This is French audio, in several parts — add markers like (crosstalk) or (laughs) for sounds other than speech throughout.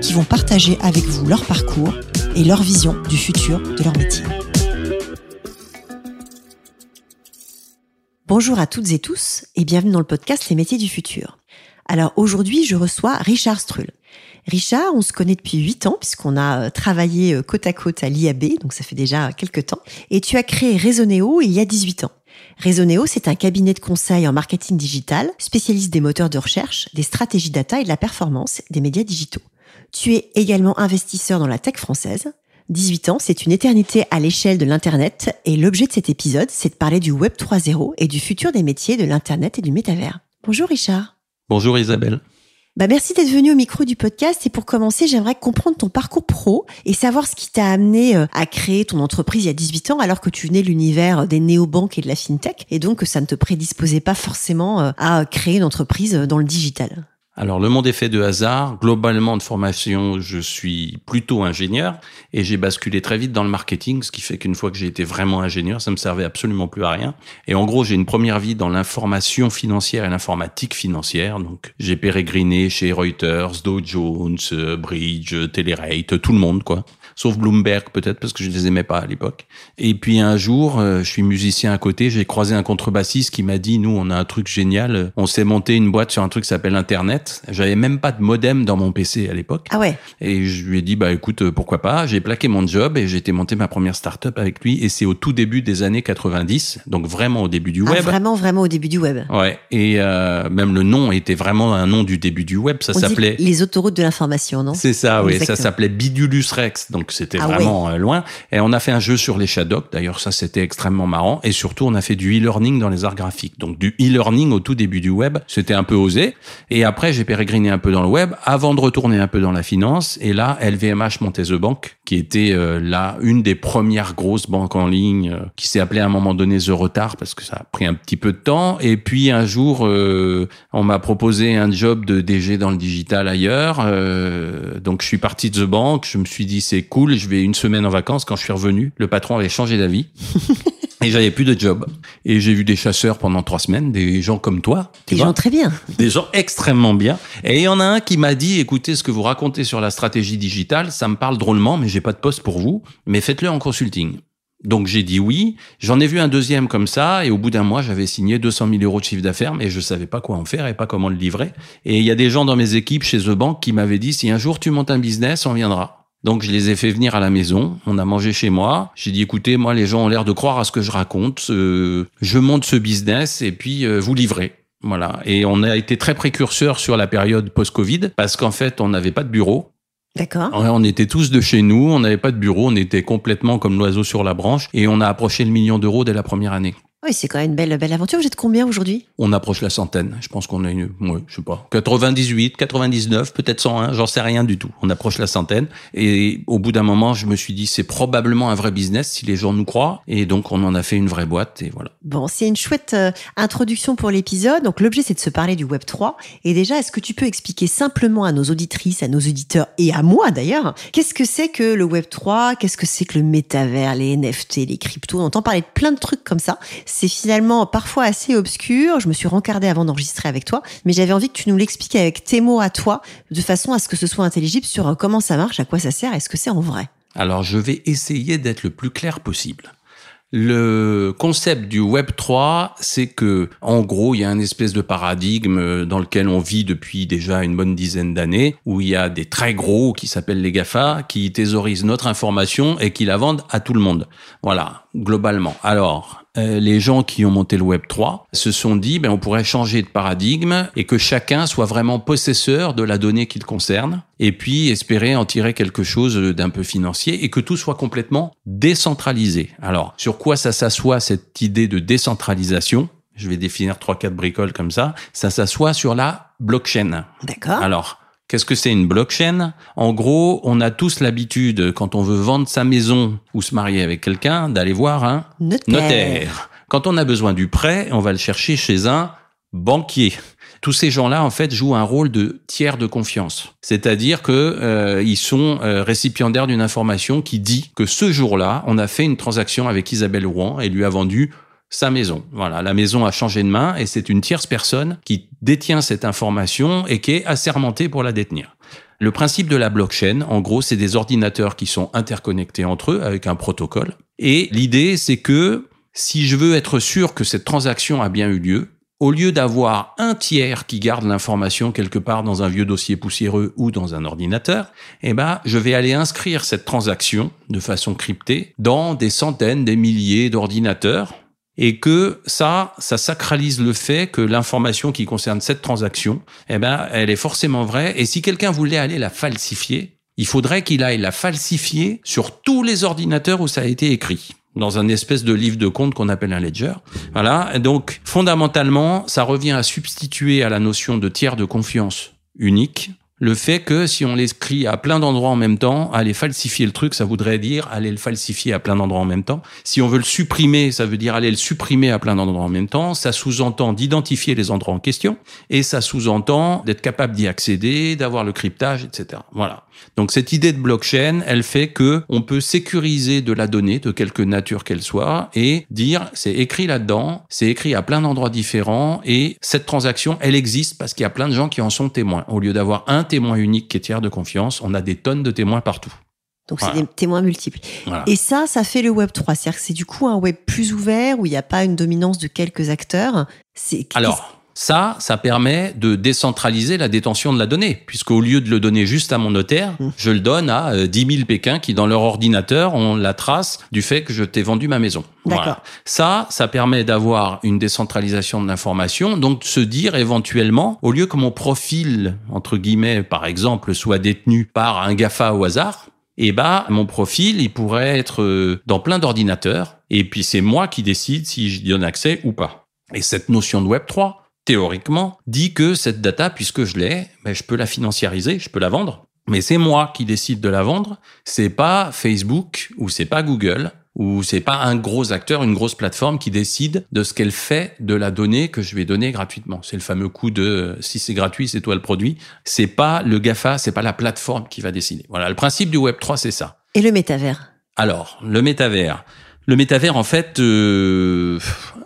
qui vont partager avec vous leur parcours et leur vision du futur de leur métier. Bonjour à toutes et tous et bienvenue dans le podcast Les métiers du futur. Alors aujourd'hui, je reçois Richard Strull. Richard, on se connaît depuis 8 ans puisqu'on a euh, travaillé euh, côte à côte à l'IAB, donc ça fait déjà quelques temps. Et tu as créé Raisonnéo il y a 18 ans. Raisonnéo, c'est un cabinet de conseil en marketing digital, spécialiste des moteurs de recherche, des stratégies data et de la performance des médias digitaux. Tu es également investisseur dans la tech française. 18 ans, c'est une éternité à l'échelle de l'Internet et l'objet de cet épisode, c'est de parler du Web 3.0 et du futur des métiers de l'Internet et du métavers. Bonjour Richard. Bonjour Isabelle. Bah merci d'être venu au micro du podcast et pour commencer, j'aimerais comprendre ton parcours pro et savoir ce qui t'a amené euh, à créer ton entreprise il y a 18 ans alors que tu venais de l'univers des néobanques et de la fintech et donc que ça ne te prédisposait pas forcément euh, à créer une entreprise dans le digital. Alors le monde est fait de hasard. Globalement de formation, je suis plutôt ingénieur et j'ai basculé très vite dans le marketing, ce qui fait qu'une fois que j'ai été vraiment ingénieur, ça me servait absolument plus à rien. Et en gros, j'ai une première vie dans l'information financière et l'informatique financière. Donc j'ai pérégriné chez Reuters, Dow Jones, Bridge, Telerate, tout le monde quoi sauf Bloomberg peut-être parce que je les aimais pas à l'époque. Et puis un jour, euh, je suis musicien à côté, j'ai croisé un contrebassiste qui m'a dit "Nous, on a un truc génial, on s'est monté une boîte sur un truc qui s'appelle internet. J'avais même pas de modem dans mon PC à l'époque." Ah ouais. Et je lui ai dit "Bah écoute, euh, pourquoi pas J'ai plaqué mon job et j'ai été monter ma première start-up avec lui et c'est au tout début des années 90, donc vraiment au début du Ah, web. vraiment, vraiment au début du web. Ouais, et euh, même le nom était vraiment un nom du début du web, ça s'appelait les autoroutes de l'information, non? C'est ça, oui. Ça s'appelait Bidulus Rex. Donc, c'était Ah vraiment euh, loin. Et on a fait un jeu sur les Shadocks. D'ailleurs, ça, c'était extrêmement marrant. Et surtout, on a fait du e-learning dans les arts graphiques. Donc, du e-learning au tout début du web. C'était un peu osé. Et après, j'ai pérégriné un peu dans le web avant de retourner un peu dans la finance. Et là, LVMH montait The Bank, qui était euh, là une des premières grosses banques en ligne, euh, qui s'est appelée à un moment donné The Retard parce que ça a pris un petit peu de temps. Et puis, un jour, euh, on m'a proposé un job de DG dans le digital ailleurs. Donc je suis parti de The Bank, je me suis dit c'est cool, je vais une semaine en vacances. Quand je suis revenu, le patron avait changé d'avis. (laughs) Et j'avais plus de job. Et j'ai vu des chasseurs pendant trois semaines, des gens comme toi, tu Des vois, gens très bien. des gens extrêmement bien. Et il y en a un qui m'a dit, écoutez, ce que vous racontez sur la stratégie digitale, ça me parle drôlement, mais j'ai pas de poste pour vous, mais faites-le en consulting. Donc j'ai dit oui. J'en ai vu un deuxième comme ça, et au bout d'un mois, j'avais signé 200 000 euros de chiffre d'affaires, mais je savais pas quoi en faire et pas comment le livrer. Et il y a des gens dans mes équipes chez The Bank qui m'avaient dit, si un jour tu montes un business, on viendra. Donc je les ai fait venir à la maison, on a mangé chez moi. J'ai dit écoutez, moi les gens ont l'air de croire à ce que je raconte. Euh, je monte ce business et puis euh, vous livrez. Voilà. Et on a été très précurseurs sur la période post-Covid parce qu'en fait on n'avait pas de bureau. D'accord. On était tous de chez nous, on n'avait pas de bureau, on était complètement comme l'oiseau sur la branche et on a approché le million d'euros dès la première année. Oui, c'est quand même une belle, belle aventure. Vous êtes combien aujourd'hui? On approche la centaine. Je pense qu'on a une, ouais, je sais pas, 98, 99, peut-être 101, j'en sais rien du tout. On approche la centaine. Et au bout d'un moment, je me suis dit, c'est probablement un vrai business si les gens nous croient. Et donc, on en a fait une vraie boîte et voilà. Bon, c'est une chouette euh, introduction pour l'épisode. Donc, l'objet, c'est de se parler du Web 3. Et déjà, est-ce que tu peux expliquer simplement à nos auditrices, à nos auditeurs et à moi d'ailleurs, qu'est-ce que c'est que le Web 3 Qu'est-ce que c'est que le métavers, les NFT, les cryptos? On entend parler de plein de trucs comme ça. C'est finalement parfois assez obscur. Je me suis rencardée avant d'enregistrer avec toi, mais j'avais envie que tu nous l'expliques avec tes mots à toi, de façon à ce que ce soit intelligible sur euh, comment ça marche, à quoi ça sert, est-ce que c'est en vrai? Alors, je vais essayer d'être le plus clair possible. Le concept du Web 3, c'est que, en gros, il y a une espèce de paradigme dans lequel on vit depuis déjà une bonne dizaine d'années, où il y a des très gros qui s'appellent les GAFA, qui thésaurisent notre information et qui la vendent à tout le monde. Voilà, globalement. Alors, euh, les gens qui ont monté le Web 3 se sont dit, ben, on pourrait changer de paradigme et que chacun soit vraiment possesseur de la donnée qu'il concerne et puis espérer en tirer quelque chose d'un peu financier et que tout soit complètement décentralisé. Alors, sur quoi ça s'assoit cette idée de décentralisation? Je vais définir trois, quatre bricoles comme ça. Ça s'assoit sur la blockchain. D'accord Alors, Qu'est-ce que c'est une blockchain? En gros, on a tous l'habitude, quand on veut vendre sa maison ou se marier avec quelqu'un, d'aller voir un notaire. Quand on a besoin du prêt, on va le chercher chez un banquier. Tous ces gens-là, en fait, jouent un rôle de tiers de confiance. C'est-à-dire que euh, ils sont euh, récipiendaires d'une information qui dit que ce jour-là, on a fait une transaction avec Isabelle Rouen et lui a vendu sa maison. Voilà, la maison a changé de main et c'est une tierce personne qui détient cette information et qui est assermentée pour la détenir. Le principe de la blockchain, en gros, c'est des ordinateurs qui sont interconnectés entre eux avec un protocole. Et l'idée, c'est que si je veux être sûr que cette transaction a bien eu lieu, au lieu d'avoir un tiers qui garde l'information quelque part dans un vieux dossier poussiéreux ou dans un ordinateur, eh ben, je vais aller inscrire cette transaction de façon cryptée dans des centaines, des milliers d'ordinateurs et que ça, ça sacralise le fait que l'information qui concerne cette transaction, eh ben, elle est forcément vraie. Et si quelqu'un voulait aller la falsifier, il faudrait qu'il aille la falsifier sur tous les ordinateurs où ça a été écrit dans un espèce de livre de compte qu'on appelle un ledger. Voilà. donc, fondamentalement, ça revient à substituer à la notion de tiers de confiance unique le fait que si on l'écrit à plein d'endroits en même temps, aller falsifier le truc, ça voudrait dire aller le falsifier à plein d'endroits en même temps. Si on veut le supprimer, ça veut dire aller le supprimer à plein d'endroits en même temps. Ça sous-entend d'identifier les endroits en question et ça sous-entend d'être capable d'y accéder, d'avoir le cryptage, etc. Voilà. Donc cette idée de blockchain, elle fait que on peut sécuriser de la donnée de quelque nature qu'elle soit et dire c'est écrit là-dedans, c'est écrit à plein d'endroits différents et cette transaction, elle existe parce qu'il y a plein de gens qui en sont témoins. Au lieu d'avoir un témoin unique qui est tiers de confiance, on a des tonnes de témoins partout. Donc c'est des témoins multiples. Et ça, ça fait le Web 3. C'est-à-dire que c'est du coup un web plus ouvert où il n'y a pas une dominance de quelques acteurs. C'est alors. Ça, ça permet de décentraliser la détention de la donnée, puisqu'au lieu de le donner juste à mon notaire, mmh. je le donne à 10 euh, 000 Pékins qui, dans leur ordinateur, ont la trace du fait que je t'ai vendu ma maison. D'accord. Ça, ça permet d'avoir une décentralisation de l'information, donc de se dire éventuellement, au lieu que mon profil, entre guillemets, par exemple, soit détenu par un GAFA au hasard, eh ben, mon profil, il pourrait être euh, dans plein d'ordinateurs, et puis c'est moi qui décide si je donne accès ou pas. Et cette notion de Web 3, théoriquement, dit que cette data, puisque je l'ai, ben, je peux la financiariser, je peux la vendre. Mais c'est moi qui décide de la vendre. C'est pas Facebook ou c'est pas Google ou c'est pas un gros acteur, une grosse plateforme qui décide de ce qu'elle fait de la donnée que je vais donner gratuitement. C'est le fameux coup de si c'est gratuit, c'est toi le produit. C'est pas le GAFA, c'est pas la plateforme qui va décider. Voilà, le principe du Web 3, c'est ça. Et le métavers? Alors, le métavers. Le métavers, en fait, euh,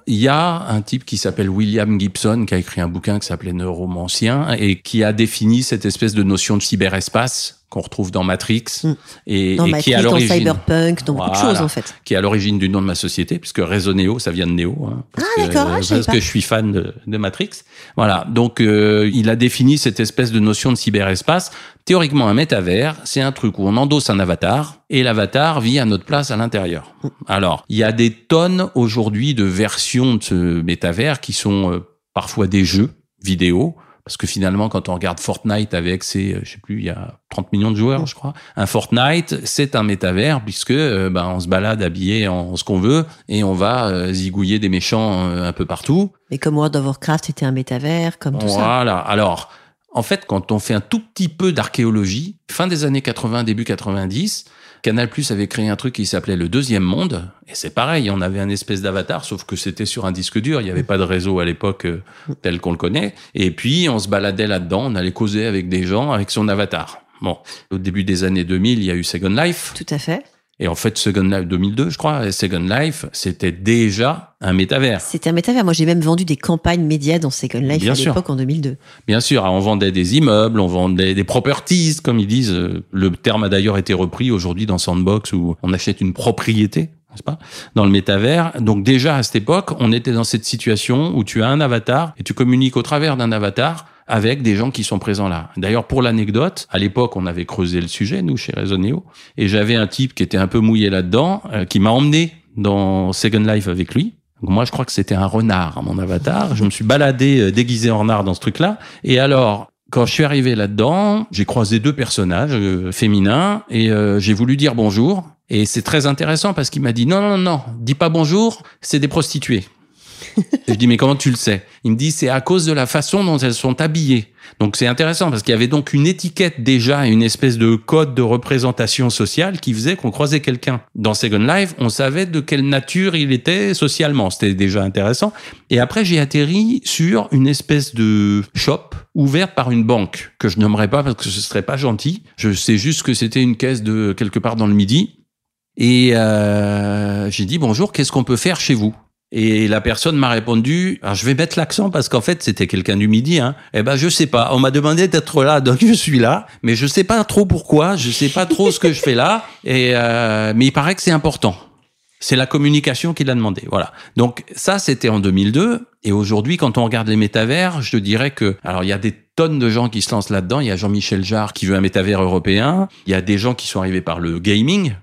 il y a un type qui s'appelle William Gibson qui a écrit un bouquin qui s'appelait Neuromancien et qui a défini cette espèce de notion de cyberespace qu'on retrouve dans Matrix mm. et, qui est à l'origine dans Cyberpunk, dans beaucoup de choses en fait. Qui est à l'origine du nom de ma société, puisque Réseau Néo, ça vient de Néo, hein, parce, ah, ah, parce que je suis fan de, Matrix. Voilà, donc euh, il a défini cette espèce de notion de cyberespace. Théoriquement, un métavers, c'est un truc où on endosse un avatar et l'avatar vit à notre place à l'intérieur. Mm. Alors, il y a des tonnes aujourd'hui de versions de ce métavers qui sont euh, parfois des jeux vidéo parce que finalement, quand on regarde Fortnite avec ses, euh, je sais plus, il y a 30 millions de joueurs, je crois. Un Fortnite, c'est un métavers puisque euh, ben, on se balade habillé en ce qu'on veut et on va euh, zigouiller des méchants un peu partout. Mais comme World of Warcraft était un métavers, comme tout ça. Voilà. Alors, en fait, quand on fait un tout petit peu d'archéologie, fin des années 80, début 90, Canal Plus avait créé un truc qui s'appelait le deuxième monde. Et c'est pareil, on avait un espèce d'avatar, sauf que c'était sur un disque dur. Il n'y avait pas de réseau à l'époque euh, tel qu'on le connaît. Et puis, on se baladait là-dedans, on allait causer avec des gens avec son avatar. Bon, au début des années 2000, il y a eu Second Life. Tout à fait. Et en fait, Second Life 2002, je crois, Second Life, c'était déjà un métavers. C'était un métavers. Moi, j'ai même vendu des campagnes médias dans Second Life à l'époque en 2002. Bien sûr, on vendait des immeubles, on vendait des properties, comme ils disent. Le terme a d'ailleurs été repris aujourd'hui dans Sandbox où on achète une propriété, n'est-ce pas, dans le métavers. Donc déjà à cette époque, on était dans cette situation où tu as un avatar et tu communiques au travers d'un avatar avec des gens qui sont présents là. D'ailleurs, pour l'anecdote, à l'époque, on avait creusé le sujet, nous, chez Resoneo, et j'avais un type qui était un peu mouillé là-dedans, euh, qui m'a emmené dans Second Life avec lui. Moi, je crois que c'était un renard, mon avatar. Je me suis baladé euh, déguisé en renard dans ce truc-là. Et alors, quand je suis arrivé là-dedans, j'ai croisé deux personnages euh, féminins et j'ai voulu dire bonjour. Et c'est très intéressant parce qu'il m'a dit non, non, non, dis pas bonjour, c'est des prostituées. Et je dis, mais comment tu le sais? Il me dit, c'est à cause de la façon dont elles sont habillées. Donc c'est intéressant parce qu'il y avait donc une étiquette déjà, une espèce de code de représentation sociale qui faisait qu'on croisait quelqu'un dans Second Life, on savait de quelle nature il était socialement. C'était déjà intéressant. Et après, j'ai atterri sur une espèce de shop ouverte par une banque que je nommerai pas parce que ce serait pas gentil. Je sais juste que c'était une caisse de quelque part dans le midi. Et euh, j'ai dit bonjour, qu'est-ce qu'on peut faire chez vous? Et la personne m'a répondu, alors je vais mettre l'accent parce qu'en fait c'était quelqu'un du midi. Hein. Eh ben je sais pas. On m'a demandé d'être là, donc je suis là, mais je sais pas trop pourquoi. Je sais pas trop ce que je fais là. Et euh, mais il paraît que c'est important. C'est la communication qu'il a demandé. Voilà. Donc ça c'était en 2002. Et aujourd'hui, quand on regarde les métavers, je dirais que alors il y a des tonnes de gens qui se lancent là-dedans. Il y a Jean-Michel Jarre qui veut un métavers européen. Il y a des gens qui sont arrivés par le gaming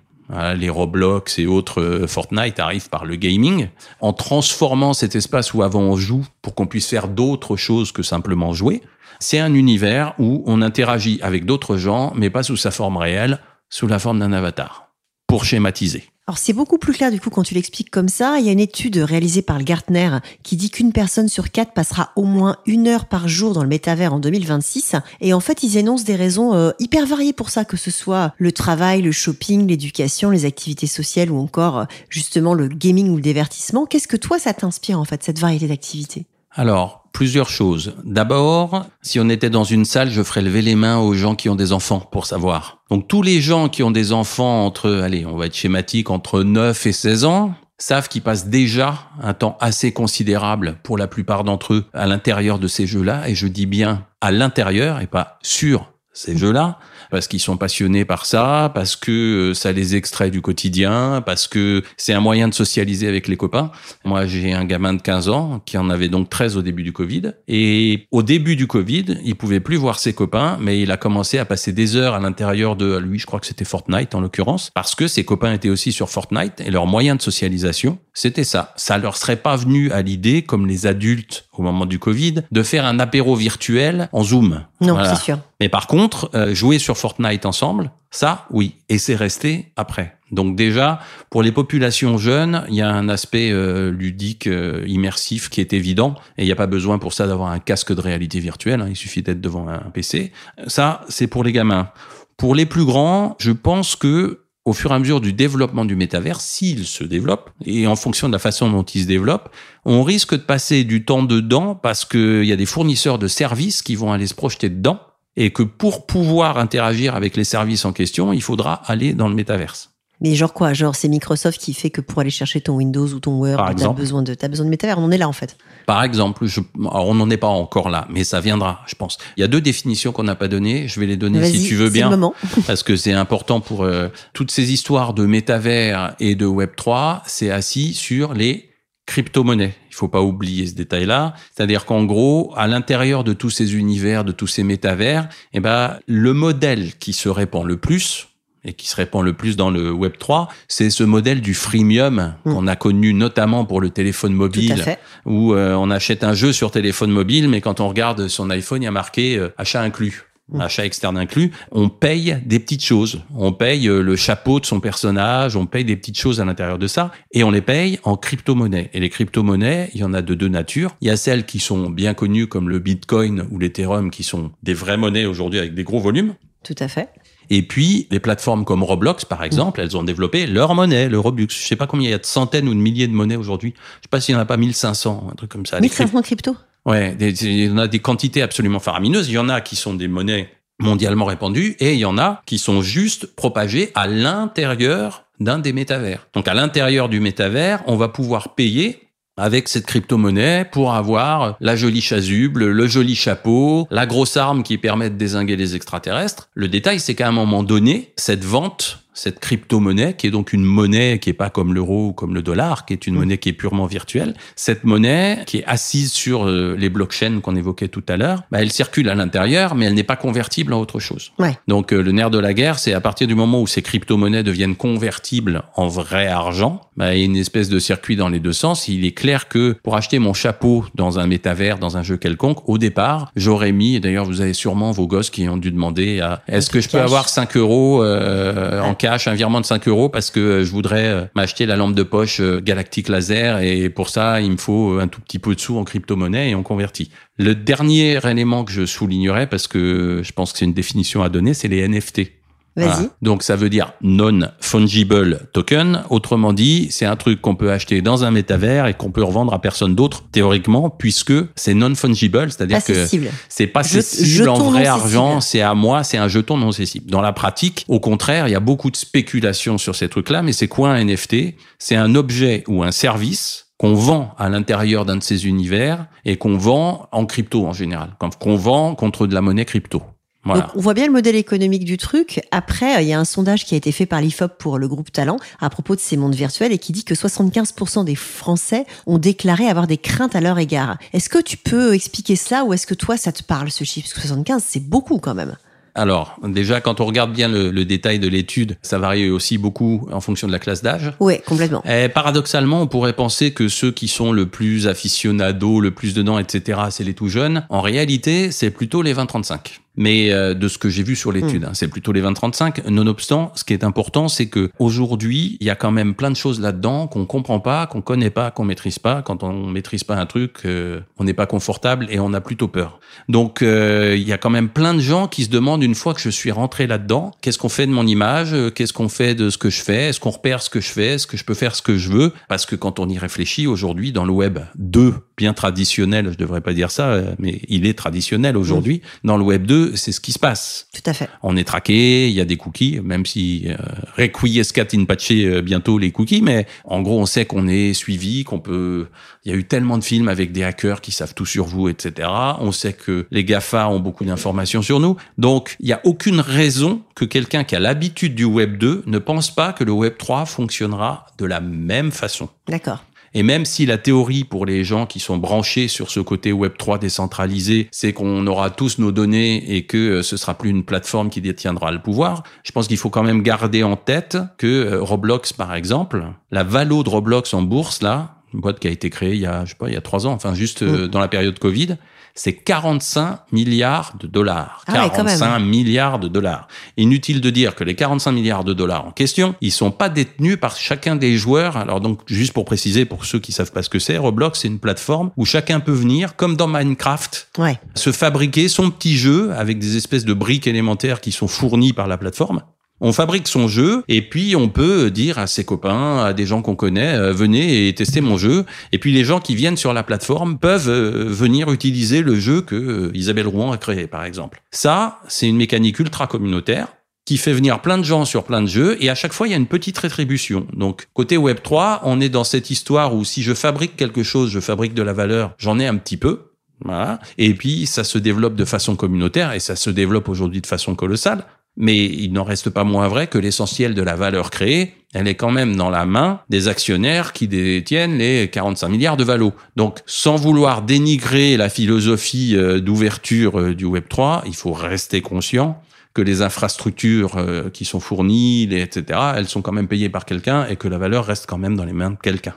les Roblox et autres euh, Fortnite arrivent par le gaming, en transformant cet espace où avant on joue pour qu'on puisse faire d'autres choses que simplement jouer. C'est un univers où on interagit avec d'autres gens, mais pas sous sa forme réelle, sous la forme d'un avatar, pour schématiser. Alors c'est beaucoup plus clair du coup quand tu l'expliques comme ça. Il y a une étude réalisée par le Gartner qui dit qu'une personne sur quatre passera au moins une heure par jour dans le métavers en 2026. Et en fait, ils énoncent des raisons euh, hyper variées pour ça, que ce soit le travail, le shopping, l'éducation, les activités sociales ou encore euh, justement le gaming ou le divertissement. Qu'est-ce que toi ça t'inspire en fait cette variété d'activités? Alors, plusieurs choses. D'abord, si on était dans une salle, je ferais lever les mains aux gens qui ont des enfants pour savoir. Donc tous les gens qui ont des enfants entre, allez, on va être schématique, entre 9 et 16 ans, savent qu'ils passent déjà un temps assez considérable pour la plupart d'entre eux à l'intérieur de ces jeux-là. Et je dis bien à l'intérieur et pas sur ces jeux-là parce qu'ils sont passionnés par ça, parce que euh, ça les extrait du quotidien, parce que c'est un moyen de socialiser avec les copains. Moi, j'ai un gamin de 15 ans qui en avait donc 13 au début du Covid. Et au début du Covid, il pouvait plus voir ses copains, mais il a commencé à passer des heures à l'intérieur de lui, je crois que c'était Fortnite en l'occurrence, parce que ses copains étaient aussi sur Fortnite et leur moyen de socialisation, c'était ça. Ça leur serait pas venu à l'idée, comme les adultes au moment du Covid, de faire un apéro virtuel en Zoom. Non, c'est sûr. Mais par contre, euh, jouer sur Fortnite ensemble, ça, oui. Et c'est resté après. Donc déjà, pour les populations jeunes, il y a un aspect euh, ludique, euh, immersif qui est évident. Et il n'y a pas besoin pour ça d'avoir un casque de réalité virtuelle. Hein. il suffit d'être devant un PC. Ça, c'est pour les gamins. Pour les plus grands, je pense que au fur et à mesure du développement du métavers, s'il se développe, et en fonction de la façon dont il se développe, on risque de passer du temps dedans parce qu'il y a des fournisseurs de services qui vont aller se projeter dedans et que pour pouvoir interagir avec les services en question, il faudra aller dans le métaverse. Mais genre quoi? Genre c'est Microsoft qui fait que pour aller chercher ton Windows ou ton Word, tu as besoin de as besoin de métavers. On en est là en fait. Par exemple, on n'en est pas encore là, mais ça viendra, je pense. Il y a deux définitions qu'on n'a pas données. Je vais les donner si tu veux bien, le moment. (laughs) parce que c'est important pour euh, toutes ces histoires de métavers et de Web 3. C'est assis sur les crypto-monnaies. Il faut pas oublier ce détail-là. C'est-à-dire qu'en gros, à l'intérieur de tous ces univers, de tous ces métavers, eh ben, le modèle qui se répand le plus, et qui se répand le plus dans le Web 3, c'est ce modèle du freemium hmm. qu'on a connu notamment pour le téléphone mobile, où euh, on achète un jeu sur téléphone mobile, mais quand on regarde son iPhone, il y a marqué euh, achat inclus. Mm. achat externe inclus, on paye des petites choses. On paye euh, le chapeau de son personnage, on paye des petites choses à l'intérieur de ça, et on les paye en crypto-monnaie. Et les crypto-monnaies, il y en a de deux natures. Il y a celles qui sont bien connues comme le Bitcoin ou l'Ethereum, qui sont des vraies monnaies aujourd'hui avec des gros volumes. Tout à fait. Et puis, les plateformes comme Roblox, par exemple, elles ont développé leur monnaie, le Robux. Je sais pas combien il y a de centaines ou de milliers de monnaies aujourd'hui. Je sais pas s'il y en a pas 1500, un truc comme ça. 1500 crypto Ouais, il y en a des quantités absolument faramineuses. Il y en a qui sont des monnaies mondialement répandues et il y en a qui sont juste propagées à l'intérieur d'un des métavers. Donc à l'intérieur du métavers, on va pouvoir payer avec cette crypto-monnaie pour avoir la jolie chasuble, le joli chapeau, la grosse arme qui permet de désinguer les extraterrestres. Le détail, c'est qu'à un moment donné, cette vente cette crypto-monnaie, qui est donc une monnaie qui est pas comme l'euro ou comme le dollar, qui est une mm. monnaie qui est purement virtuelle, cette monnaie qui est assise sur euh, les blockchains qu'on évoquait tout à l'heure, bah, elle circule à l'intérieur, mais elle n'est pas convertible en autre chose. Ouais. Donc euh, le nerf de la guerre, c'est à partir du moment où ces crypto-monnaies deviennent convertibles en vrai argent, bah, il y a une espèce de circuit dans les deux sens. Il est clair que pour acheter mon chapeau dans un métavers, dans un jeu quelconque, au départ, j'aurais mis, d'ailleurs vous avez sûrement vos gosses qui ont dû demander à, est-ce que je peux avoir 5 euros euh, en cash, un virement de 5 euros parce que je voudrais m'acheter la lampe de poche Galactic Laser et pour ça, il me faut un tout petit peu de sous en crypto-monnaie et on convertit. Le dernier élément que je soulignerais, parce que je pense que c'est une définition à donner, c'est les NFT. Vas-y. Donc ça veut dire non-fungible token. Autrement dit, c'est un truc qu'on peut acheter dans un métavers et qu'on peut revendre à personne d'autre théoriquement, puisque c'est non-fungible, c'est-à-dire que c'est pas cessible en vrai argent, c'est à moi, c'est un jeton non cessible. Dans la pratique, au contraire, il y a beaucoup de spéculation sur ces trucs-là. Mais c'est quoi un NFT C'est un objet ou un service qu'on vend à l'intérieur d'un de ces univers et qu'on vend en crypto en général, qu'on vend contre de la monnaie crypto on voit bien le modèle économique du truc. Après, il y a un sondage qui a été fait par l'IFOP pour le groupe Talent à propos de ces mondes virtuels et qui dit que 75% des Français ont déclaré avoir des craintes à leur égard. Est-ce que tu peux expliquer ça ou est-ce que toi, ça te parle ce chiffre? Parce que 75, c'est beaucoup quand même. Alors, déjà, quand on regarde bien le, détail de l'étude, ça varie aussi beaucoup en fonction de la classe d'âge. Oui, complètement. Et paradoxalement, on pourrait penser que ceux qui sont le plus aficionados, le plus dedans, etc., c'est les tout jeunes. En réalité, c'est plutôt les 20-35 mais euh, de ce que j'ai vu sur l'étude, hmm. hein, c'est plutôt les 20-35. Nonobstant, ce qui est important, c'est que aujourd'hui, il y a quand même plein de choses là-dedans qu'on comprend pas, qu'on connaît pas, qu'on maîtrise pas. Quand on maîtrise pas un truc, euh, on n'est pas confortable et on a plutôt peur. Donc, euh, il y a quand même plein de gens qui se demandent une fois que je suis rentré là-dedans, qu'est-ce qu'on fait de mon image, qu'est-ce qu'on fait de ce que je fais, est-ce qu'on repère ce que je fais, est-ce que je peux faire ce que je veux? Parce que quand on y réfléchit aujourd'hui, dans le web 2, bien traditionnel, je devrais pas dire ça, mais il est traditionnel aujourd'hui, dans le web 2, c'est ce qui se passe. Tout à fait. On est traqué, il y a des cookies, même si euh, requiescat in patcher euh, bientôt les cookies, mais en gros, on sait qu'on est suivi, qu'on peut. Il y a eu tellement de films avec des hackers qui savent tout sur vous, etc. On sait que les Gafa ont beaucoup d'informations sur nous, donc il n'y a aucune raison que quelqu'un qui a l'habitude du Web 2 ne pense pas que le Web 3 fonctionnera de la même façon. D'accord. Et même si la théorie pour les gens qui sont branchés sur ce côté Web3 décentralisé, c'est qu'on aura tous nos données et que euh, ce sera plus une plateforme qui détiendra le pouvoir, je pense qu'il faut quand même garder en tête que euh, Roblox, par exemple, la valo de Roblox en bourse, là, une boîte qui a été créée il y a, je sais pas, il y a trois ans, enfin juste euh, mm. dans la période Covid, c'est 45 milliards de dollars. 45 ah milliards de dollars. Inutile de dire que les 45 milliards de dollars en question, ils sont pas détenus par chacun des joueurs. Alors donc, juste pour préciser, pour ceux qui savent pas ce que c'est, Roblox, c'est une plateforme où chacun peut venir, comme dans Minecraft, se fabriquer son petit jeu avec des espèces de briques élémentaires qui sont fournies par la plateforme on fabrique son jeu et puis on peut dire à ses copains, à des gens qu'on connaît, euh, venez et tester mon jeu. Et puis les gens qui viennent sur la plateforme peuvent euh, venir utiliser le jeu que euh, Isabelle Rouen a créé, par exemple. Ça, c'est une mécanique ultra communautaire qui fait venir plein de gens sur plein de jeux et à chaque fois il y a une petite rétribution. Donc côté Web 3, on est dans cette histoire où si je fabrique quelque chose, je fabrique de la valeur, j'en ai un petit peu. Voilà. Et puis ça se développe de façon communautaire et ça se développe aujourd'hui de façon colossale. Mais il n'en reste pas moins vrai que l'essentiel de la valeur créée, elle est quand même dans la main des actionnaires qui détiennent les 45 milliards de valo. Donc, sans vouloir dénigrer la philosophie euh, d'ouverture euh, du Web 3, il faut rester conscient que les infrastructures euh, qui sont fournies, etc., elles sont quand même payées par quelqu'un et que la valeur reste quand même dans les mains de quelqu'un.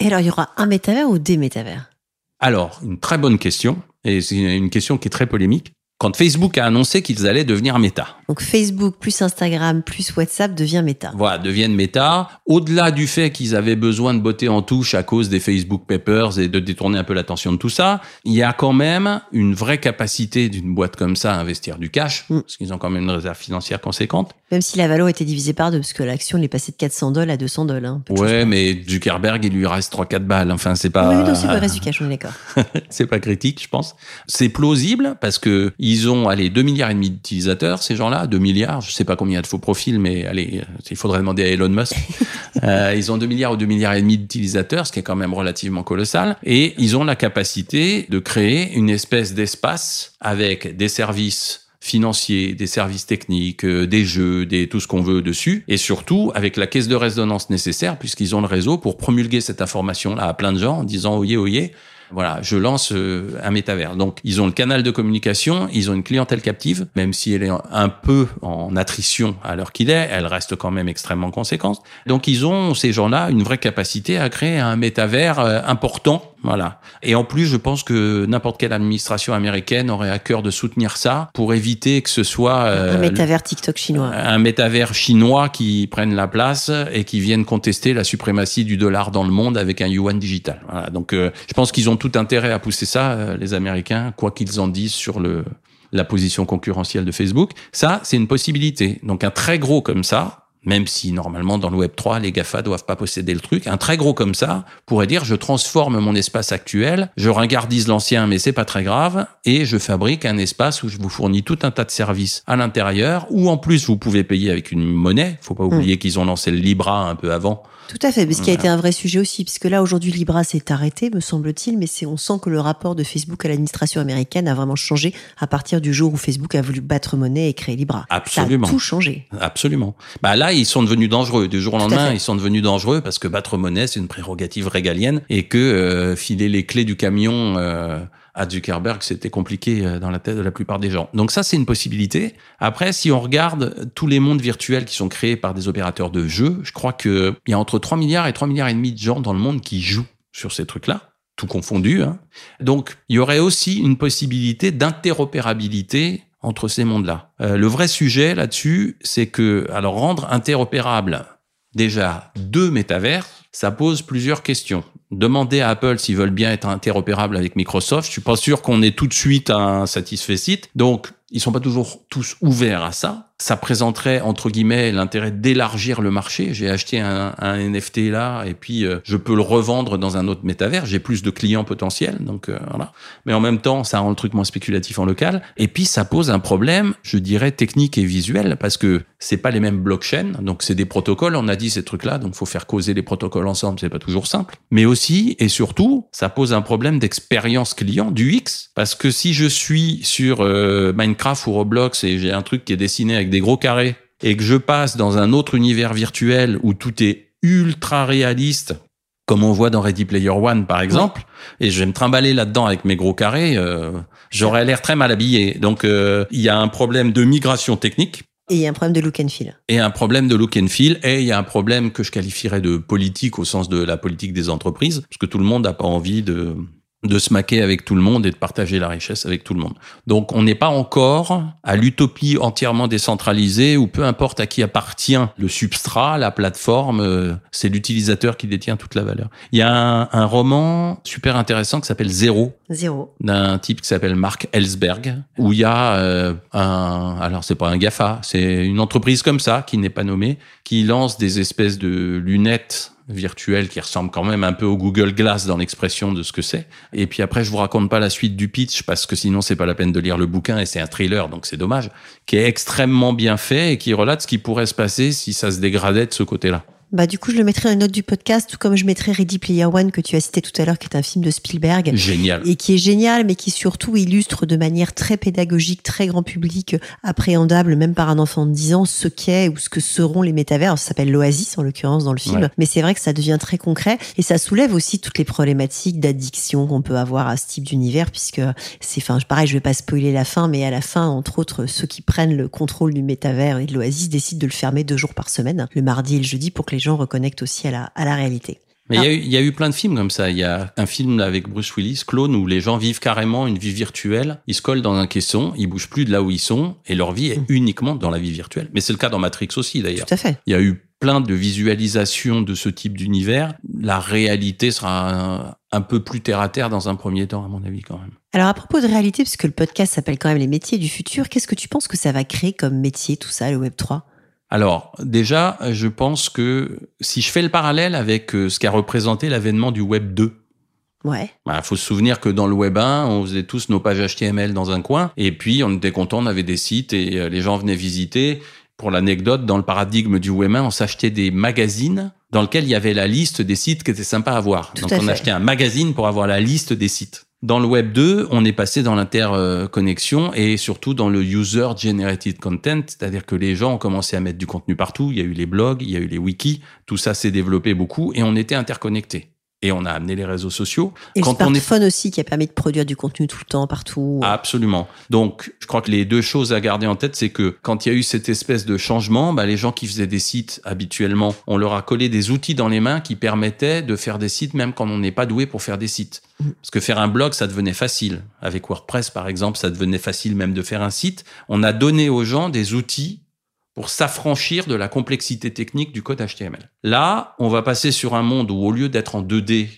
Et alors, il y aura un métavers ou des métavers? Alors, une très bonne question, et c'est une question qui est très polémique quand Facebook a annoncé qu'ils allaient devenir méta. Donc Facebook plus Instagram plus WhatsApp devient méta. Voilà, deviennent méta. Au-delà du fait qu'ils avaient besoin de botter en touche à cause des Facebook Papers et de détourner un peu l'attention de tout ça, il y a quand même une vraie capacité d'une boîte comme ça à investir du cash, mm. parce qu'ils ont quand même une réserve financière conséquente. Même si la valeur était divisée par deux, parce que l'action est passée de 400 dollars à 200 dollars. Hein, ouais, mais Zuckerberg, il lui reste 3-4 balles. Enfin, c'est pas... Oui, non, c'est reste du cash, on est d'accord. (laughs) c'est pas critique, je pense. C'est plausible parce que ils ont, allez, 2 milliards et demi d'utilisateurs, ces gens-là, 2 milliards, je sais pas combien de faux profils, mais allez, il faudrait demander à Elon Musk. (laughs) euh, ils ont 2 milliards ou 2 milliards et demi d'utilisateurs, ce qui est quand même relativement colossal, et ils ont la capacité de créer une espèce d'espace avec des services financiers, des services techniques, euh, des jeux, des tout ce qu'on veut dessus, et surtout avec la caisse de résonance nécessaire, puisqu'ils ont le réseau pour promulguer cette information-là à plein de gens en disant oyez, oyez, voilà, je lance euh, un métavers. Donc, ils ont le canal de communication, ils ont une clientèle captive, même si elle est un peu en attrition à l'heure qu'il est, elle reste quand même extrêmement conséquente. Donc, ils ont, ces gens-là, une vraie capacité à créer un métavers euh, important Voilà. Et en plus, je pense que n'importe quelle administration américaine aurait à cœur de soutenir ça pour éviter que ce soit euh, un métavers TikTok chinois. Un métavers chinois qui prenne la place et qui vienne contester la suprématie du dollar dans le monde avec un yuan digital. Voilà. Donc, euh, je pense qu'ils ont tout intérêt à pousser ça, euh, les Américains, quoi qu'ils en disent sur le la position concurrentielle de Facebook. Ça, c'est une possibilité. Donc, un très gros comme ça, même si normalement dans le Web 3, les GAFA doivent pas posséder le truc. Un très gros comme ça pourrait dire je transforme mon espace actuel, je ringardise l'ancien, mais c'est pas très grave, et je fabrique un espace où je vous fournis tout un tas de services à l'intérieur, où en plus vous pouvez payer avec une monnaie. Faut pas hmm. oublier qu'ils ont lancé le Libra un peu avant tout à fait, mais ce qui a été un vrai sujet aussi, puisque là aujourd'hui Libra s'est arrêté, me semble-t-il, mais c'est on sent que le rapport de Facebook à l'administration américaine a vraiment changé à partir du jour où Facebook a voulu battre monnaie et créer Libra. Absolument. Ça a tout changé. Absolument. Bah là, ils sont devenus dangereux. Du jour au lendemain, ils sont devenus dangereux parce que battre monnaie, c'est une prérogative régalienne et que euh, filer les clés du camion. Euh, à Zuckerberg, c'était compliqué euh, dans la tête de la plupart des gens. Donc ça, c'est une possibilité. Après, si on regarde tous les mondes virtuels qui sont créés par des opérateurs de jeux, je crois qu'il y a entre 3 milliards et 3 milliards et demi de gens dans le monde qui jouent sur ces trucs-là tout confondu. Hein. Donc, il y aurait aussi une possibilité d'interopérabilité entre ces mondes-là. Euh, le vrai sujet là-dessus, c'est que, alors, rendre interopérable déjà deux métavers, ça pose plusieurs questions. Demandez à Apple s'ils veulent bien être interopérables avec Microsoft. Je suis pas sûr qu'on ait tout de suite un satisfait site. Donc, ils sont pas toujours tous ouverts à ça. Ça présenterait entre guillemets l'intérêt d'élargir le marché. J'ai acheté un, NFT là et puis euh, je peux le revendre dans un autre métavers. J'ai plus de clients potentiels, donc euh, voilà. Mais en même temps, ça rend le truc moins spéculatif en local. Et puis ça pose un problème, je dirais technique et visuel, parce que c'est pas les mêmes blockchains. Donc c'est des protocoles. On a dit ces trucs-là, donc faut faire causer les protocoles ensemble. C'est pas toujours simple. Mais aussi et surtout, ça pose un problème d'expérience client du X, parce que si je suis sur euh, Minecraft ou Roblox et j'ai un truc qui est dessiné avec des gros carrés et que je passe dans un autre univers virtuel où tout est ultra réaliste, comme on voit dans Ready Player One par exemple, et je vais me trimballer là-dedans avec mes gros carrés, euh, j'aurais l'air très mal habillé. Donc euh, il y a un problème de migration technique. Et il y a un problème de look and feel. Et un problème de look and feel. Et il y a un problème que je qualifierais de politique au sens de la politique des entreprises, parce que tout le monde n'a pas envie de de se maquer avec tout le monde et de partager la richesse avec tout le monde. Donc on n'est pas encore à l'utopie entièrement décentralisée où peu importe à qui appartient le substrat, la plateforme, euh, c'est l'utilisateur qui détient toute la valeur. Il y a un, roman super intéressant qui s'appelle Zéro. Zéro. D'un type qui s'appelle Mark Ellsberg où il y a euh, un alors c'est pas un Gafa, c'est une entreprise comme ça qui n'est pas nommée qui lance des espèces de lunettes virtuel qui ressemble quand même un peu au Google Glass dans l'expression de ce que c'est. Et puis après, je vous raconte pas la suite du pitch parce que sinon c'est pas la peine de lire le bouquin et c'est un thriller, donc c'est dommage, qui est extrêmement bien fait et qui relate ce qui pourrait se passer si ça se dégradait de ce côté-là. Bah, du coup, je le mettrai dans les notes du podcast, tout comme je mettrai Ready Player One que tu as cité tout à l'heure, qui est un film de Spielberg. Génial. Et qui est génial, mais qui surtout illustre de manière très pédagogique, très grand public, appréhendable, même par un enfant de 10 ans, ce qu'est ou ce que seront les métavers. ça s'appelle l'Oasis, en l'occurrence, dans le film. Mais c'est vrai que ça devient très concret et ça soulève aussi toutes les problématiques d'addiction qu'on peut avoir à ce type d'univers, puisque c'est, enfin, pareil, je vais pas spoiler la fin, mais à la fin, entre autres, ceux qui prennent le contrôle du métavers et de l'Oasis décident de le fermer deux jours par semaine, le mardi et le jeudi, pour que les gens reconnectent aussi à la, à la réalité. Mais il y, a eu plein de films comme ça. Il y a un film avec Bruce Willis, Clone, où les gens vivent carrément une vie virtuelle. Ils se collent dans un caisson, ils bougent plus de là où ils sont, et leur vie est mmh. uniquement dans la vie virtuelle. Mais c'est le cas dans Matrix aussi, d'ailleurs. Tout à fait. Il y a eu plein de visualisations de ce type d'univers. La réalité sera un, peu plus terre à terre dans un premier temps, à mon avis, quand même. Alors, à propos de réalité, puisque le podcast s'appelle quand même les métiers du futur, qu'est-ce que tu penses que ça va créer comme métier, tout ça, le Web 3 alors, déjà, je pense que si je fais le parallèle avec euh, ce qu'a représenté l'avènement du Web 2, Ouais. Bah, faut se souvenir que dans le Web 1, on faisait tous nos pages HTML dans un coin, et puis on était content, on avait des sites et euh, les gens venaient visiter. Pour l'anecdote, dans le paradigme du Web 1, on s'achetait des magazines dans lesquels il y avait la liste des sites qui étaient sympas à voir. Donc on achetait un magazine pour avoir la liste des sites. Dans le Web 2, on est passé dans l'interconnexion et surtout dans le user generated content, c'est-à-dire que les gens ont commencé à mettre du contenu partout. Il y a eu les blogs, il y a eu les wikis, tout ça s'est développé beaucoup et on était interconnectés. Et on a amené les réseaux sociaux. Et Quand le smartphone aussi qui a permis de produire du contenu tout le temps, partout. Absolument. Donc, je crois que les deux choses à garder en tête, c'est que quand il y a eu cette espèce de changement, bah, les gens qui faisaient des sites habituellement, on leur a collé des outils dans les mains qui permettaient de faire des sites même quand on n'est pas doué pour faire des sites. Mm. Parce que faire un blog, ça devenait facile. Avec WordPress, par exemple, ça devenait facile même de faire un site. On a donné aux gens des outils pour s'affranchir de la complexité technique du code HTML. Là, on va passer sur un monde où au lieu d'être en 2D,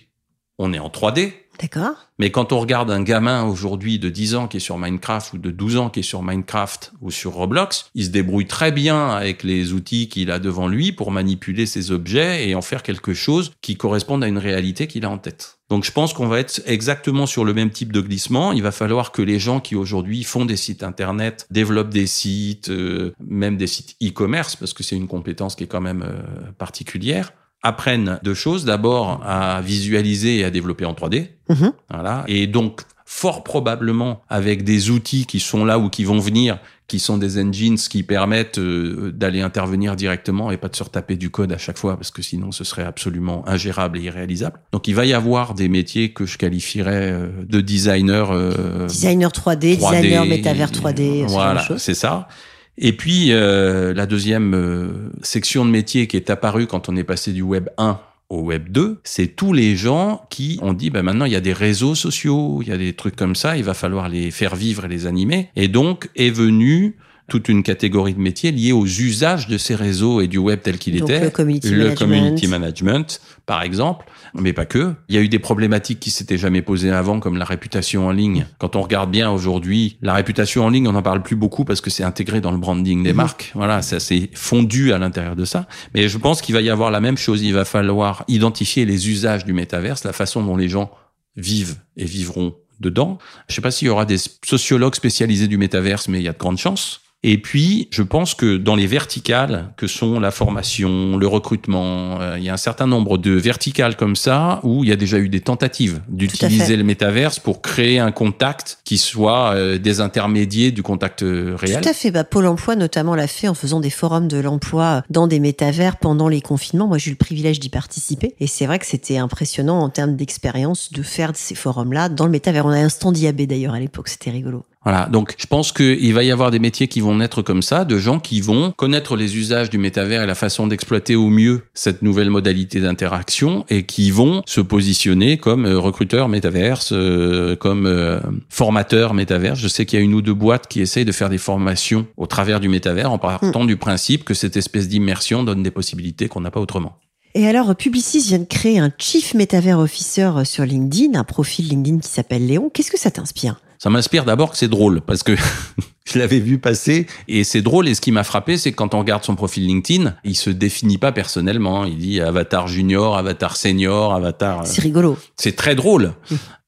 on est en 3D. D'accord. Mais quand on regarde un gamin aujourd'hui de 10 ans qui est sur Minecraft ou de 12 ans qui est sur Minecraft ou sur Roblox, il se débrouille très bien avec les outils qu'il a devant lui pour manipuler ses objets et en faire quelque chose qui corresponde à une réalité qu'il a en tête. Donc je pense qu'on va être exactement sur le même type de glissement. Il va falloir que les gens qui aujourd'hui font des sites internet, développent des sites, euh, même des sites e-commerce, parce que c'est une compétence qui est quand même euh, particulière, apprennent deux choses. D'abord, à visualiser et à développer en 3D. Mhm. Voilà. Et donc, fort probablement, avec des outils qui sont là ou qui vont venir, qui sont des engines qui permettent euh, d'aller intervenir directement et pas de se retaper du code à chaque fois, parce que sinon, ce serait absolument ingérable et irréalisable. Donc, il va y avoir des métiers que je qualifierais euh, de designer. Euh, designer 3D, 3D designer métavers 3D. Voilà, c'est ça. Et puis, euh, la deuxième euh, section de métier qui est apparue quand on est passé du Web 1 au Web 2, c'est tous les gens qui ont dit, ben maintenant, il y a des réseaux sociaux, il y a des trucs comme ça, il va falloir les faire vivre et les animer. Et donc, est venu toute une catégorie de métiers liés aux usages de ces réseaux et du web tel qu'il était. Le community, le management. community management, par exemple, mais pas que. Il y a eu des problématiques qui s'étaient jamais posées avant, comme la réputation en ligne. Quand on regarde bien aujourd'hui, la réputation en ligne, on n'en parle plus beaucoup parce que c'est intégré dans le branding des mhm. marques. Voilà, ça s'est fondu à l'intérieur de ça. Mais je pense qu'il va y avoir la même chose. Il va falloir identifier les usages du métaverse, la façon dont les gens vivent et vivront dedans. Je ne sais pas s'il y aura des sociologues spécialisés du métaverse, mais il y a de grandes chances. Et puis, je pense que dans les verticales, que sont la formation, le recrutement, euh, il y a un certain nombre de verticales comme ça où il y a déjà eu des tentatives d'utiliser le métaverse pour créer un contact qui soit euh, des intermédiaires du contact euh, réel. Tout à fait. Bah, Pôle emploi notamment l'a fait en faisant des forums de l'emploi dans des métavers pendant les confinements. Moi, j'ai eu le privilège d'y participer. Et c'est vrai que c'était impressionnant en termes d'expérience de faire ces forums-là dans le métavers. On a un stand IAB d'ailleurs à l'époque. C'était rigolo. Voilà, donc je pense qu'il va y avoir des métiers qui vont naître comme ça, de gens qui vont connaître les usages du métavers et la façon d'exploiter au mieux cette nouvelle modalité d'interaction et qui vont se positionner comme euh, recruteurs métaverse, euh, comme euh, formateurs métaverse. Je sais qu'il y a une ou deux boîtes qui essayent de faire des formations au travers du métavers en partant hmm. du principe que cette espèce d'immersion donne des possibilités qu'on n'a pas autrement. Et alors, Publicis vient de créer un Chief Metaverse Officer sur LinkedIn, un profil LinkedIn qui s'appelle Léon. Qu'est-ce que ça t'inspire? Ça m'inspire d'abord que c'est drôle parce que (laughs) je l'avais vu passer et c'est drôle. Et ce qui m'a frappé, c'est que quand on regarde son profil LinkedIn, il se définit pas personnellement. Il dit avatar junior, avatar senior, avatar. Euh, c'est rigolo. C'est très drôle.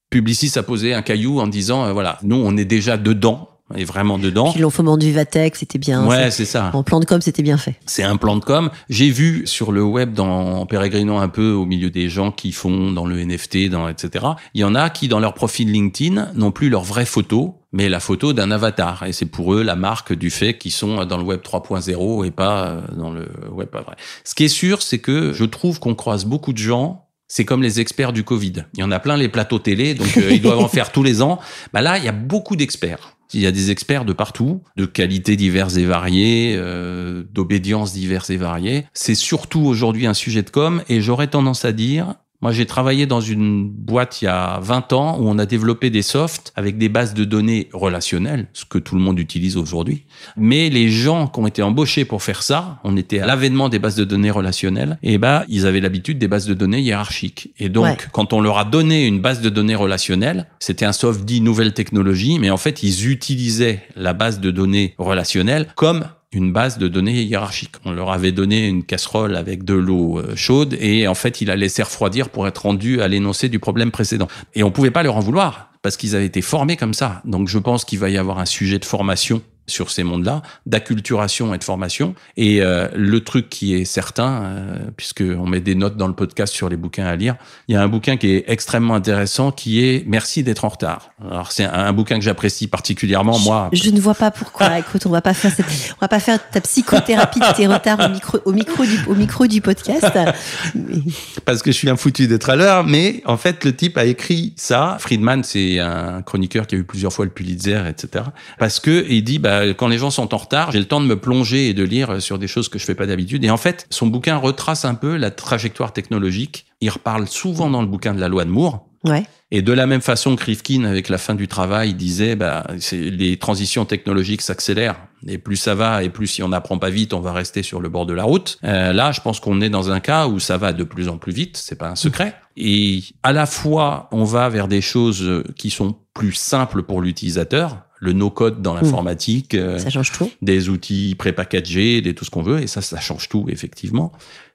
Publicis a posé un caillou en disant euh, voilà, nous on est déjà dedans est vraiment dedans. Puis l'enfant du Vatex, c'était bien. Ouais, c'est ça. En plan de com, c'était bien fait. C'est un plan de com. J'ai vu sur le web, dans, en pérégrinant un peu au milieu des gens qui font dans le NFT, dans etc. Il y en a qui, dans leur profil LinkedIn, n'ont plus leur vraie photo, mais la photo d'un avatar. Et c'est pour eux la marque du fait qu'ils sont dans le web 3.0 et pas euh, dans le web pas vrai. Ce qui est sûr, c'est que je trouve qu'on croise beaucoup de gens c'est comme les experts du Covid. Il y en a plein les plateaux télé, donc euh, ils doivent en faire tous les ans. Bah là, il y a beaucoup d'experts. Il y a des experts de partout, de qualités diverses et variées, euh, d'obédience diverses et variées. C'est surtout aujourd'hui un sujet de com et j'aurais tendance à dire moi, j'ai travaillé dans une boîte il y a 20 ans où on a développé des softs avec des bases de données relationnelles, ce que tout le monde utilise aujourd'hui. Mais les gens qui ont été embauchés pour faire ça, on était à l'avènement des bases de données relationnelles, et bah, ils avaient l'habitude des bases de données hiérarchiques. Et donc, quand on leur a donné une base de données relationnelle, c'était un soft dit nouvelle technologie, mais en fait, ils utilisaient la base de données relationnelle comme une base de données hiérarchique. On leur avait donné une casserole avec de l'eau euh, chaude et en fait, il a laissé refroidir pour être rendu à l'énoncé du problème précédent. Et on pouvait pas leur en vouloir parce qu'ils avaient été formés comme ça. Donc je pense qu'il va y avoir un sujet de formation sur ces mondes-là, d'acculturation et de formation. Et euh, le truc qui est certain, euh, puisque on met des notes dans le podcast sur les bouquins à lire, il y a un bouquin qui est extrêmement intéressant, qui est Merci d'être en retard. Alors c'est un, un bouquin que j'apprécie particulièrement. Moi, Je ne vois pas pourquoi. (laughs) Écoute, on va pas faire cette, on va pas faire ta psychothérapie de tes retards au micro, au micro du, au micro du podcast. (laughs) Parce que je suis un foutu d'être à l'heure, mais en fait, le type a écrit ça. Friedman, c'est un chroniqueur qui a eu plusieurs fois le Pulitzer, etc. Parce que il dit, bah, quand les gens sont en retard, j'ai le temps de me plonger et de lire sur des choses que je fais pas d'habitude. Et en fait, son bouquin retrace un peu la trajectoire technologique. Il reparle souvent dans le bouquin de la loi de Moore. Ouais. Et de la même façon que Rifkin, avec la fin du travail, disait, bah, les transitions technologiques s'accélèrent. Et plus ça va, et plus si on n'apprend pas vite, on va rester sur le bord de la route. Euh, là, je pense qu'on est dans un cas où ça va de plus en plus vite. C'est pas un secret. Et à la fois, on va vers des choses qui sont plus simples pour l'utilisateur. Le no-code dans l'informatique. euh, Ça change tout. des outils pré-packagés, des tout ce qu'on veut, et ça, ça change tout, effectivement.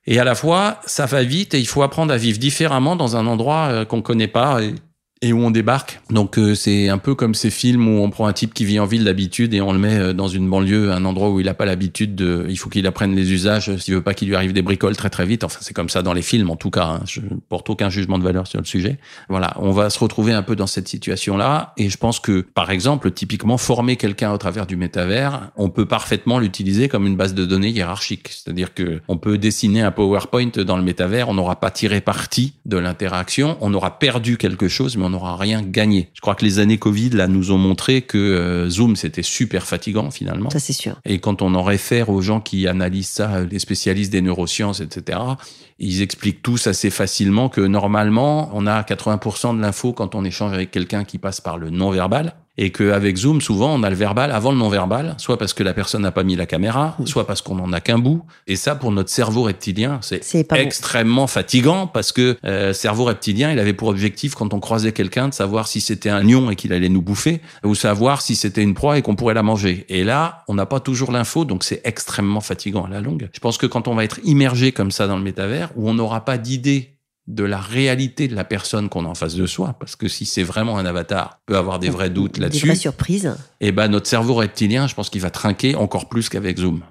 Et à la fois, ça va vite et il faut apprendre à vivre différemment dans un endroit euh, qu'on connaît pas et, et où on débarque. Donc euh, c'est un peu comme ces films où on prend un type qui vit en ville d'habitude et on le met euh, dans une banlieue, un endroit où il n'a pas l'habitude de, il faut qu'il apprenne les usages s'il veut pas qu'il lui arrive des bricoles très très vite. Enfin c'est comme ça dans les films en tout cas. Hein. Je porte aucun jugement de valeur sur le sujet. Voilà, on va se retrouver un peu dans cette situation-là et je pense que par exemple typiquement former quelqu'un au travers du métavers, on peut parfaitement l'utiliser comme une base de données hiérarchique. C'est-à-dire que on peut dessiner un PowerPoint dans le métavers, on n'aura pas tiré parti de l'interaction, on aura perdu quelque chose, on n'aura rien gagné. Je crois que les années Covid là nous ont montré que euh, Zoom c'était super fatigant finalement. Ça, c'est sûr. Et quand on en réfère aux gens qui analysent ça, les spécialistes des neurosciences, etc., ils expliquent tous assez facilement que normalement, on a 80% de l'info quand on échange avec quelqu'un qui passe par le non-verbal. Et qu'avec Zoom, souvent, on a le verbal avant le non-verbal, soit parce que la personne n'a pas mis la caméra, soit parce qu'on en a qu'un bout. Et ça, pour notre cerveau reptilien, c'est bon. extrêmement fatigant parce que euh, cerveau reptilien, il avait pour objectif quand on croisait quelqu'un de savoir si c'était un lion et qu'il allait nous bouffer ou savoir si c'était une proie et qu'on pourrait la manger. Et là, on n'a pas toujours l'info, donc c'est extrêmement fatigant à la longue. Je pense que quand on va être immergé comme ça dans le métavers, où on n'aura pas d'idée de la réalité de la personne qu'on a en face de soi, parce que si c'est vraiment un avatar, on peut avoir des vrais doutes Des là-dessus. vraies surprises. Et ben notre cerveau reptilien, je pense qu'il va trinquer encore plus qu'avec Zoom.